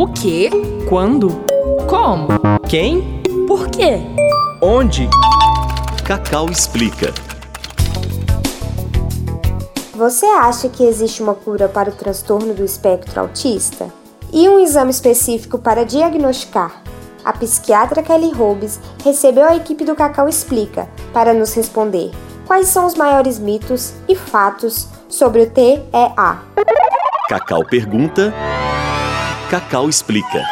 O quê? Quando? Como? Quem? Por quê? Onde? Cacau explica. Você acha que existe uma cura para o transtorno do espectro autista? E um exame específico para diagnosticar? A psiquiatra Kelly Hobbes recebeu a equipe do Cacau Explica para nos responder quais são os maiores mitos e fatos sobre o TEA. Cacau pergunta, Cacau explica.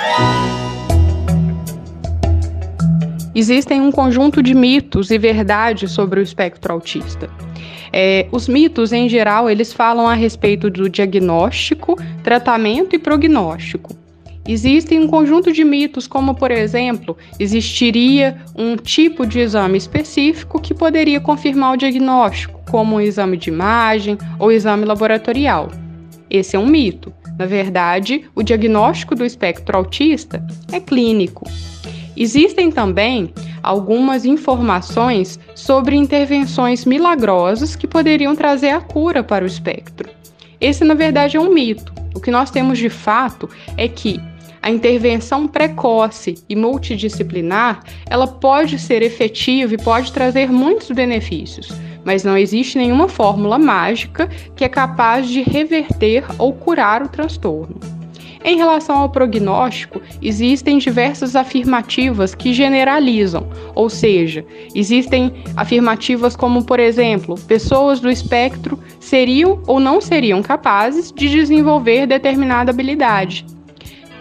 Existem um conjunto de mitos e verdades sobre o espectro autista. É, os mitos, em geral, eles falam a respeito do diagnóstico, tratamento e prognóstico. Existem um conjunto de mitos, como, por exemplo, existiria um tipo de exame específico que poderia confirmar o diagnóstico, como um exame de imagem ou exame laboratorial. Esse é um mito. Na verdade, o diagnóstico do espectro autista é clínico. Existem também algumas informações sobre intervenções milagrosas que poderiam trazer a cura para o espectro. Esse, na verdade, é um mito. O que nós temos de fato é que a intervenção precoce e multidisciplinar, ela pode ser efetiva e pode trazer muitos benefícios, mas não existe nenhuma fórmula mágica que é capaz de reverter ou curar o transtorno. Em relação ao prognóstico, existem diversas afirmativas que generalizam, ou seja, existem afirmativas como, por exemplo, pessoas do espectro seriam ou não seriam capazes de desenvolver determinada habilidade.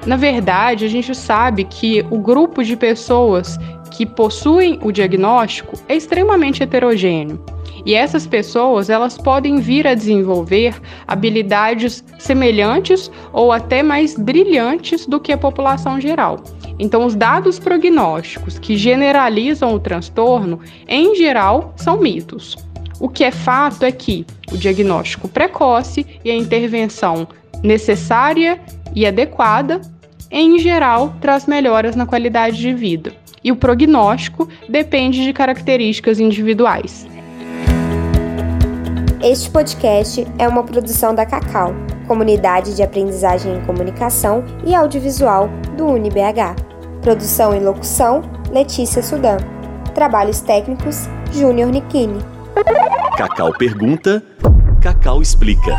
Na verdade, a gente sabe que o grupo de pessoas que possuem o diagnóstico é extremamente heterogêneo. E essas pessoas, elas podem vir a desenvolver habilidades semelhantes ou até mais brilhantes do que a população geral. Então, os dados prognósticos que generalizam o transtorno, em geral, são mitos. O que é fato é que o diagnóstico precoce e a intervenção necessária e adequada, em geral, traz melhoras na qualidade de vida. E o prognóstico depende de características individuais. Este podcast é uma produção da Cacau, Comunidade de Aprendizagem em Comunicação e Audiovisual do UniBH. Produção e locução: Letícia Sudan. Trabalhos técnicos: Júnior Nikini. Cacau pergunta, Cacau explica.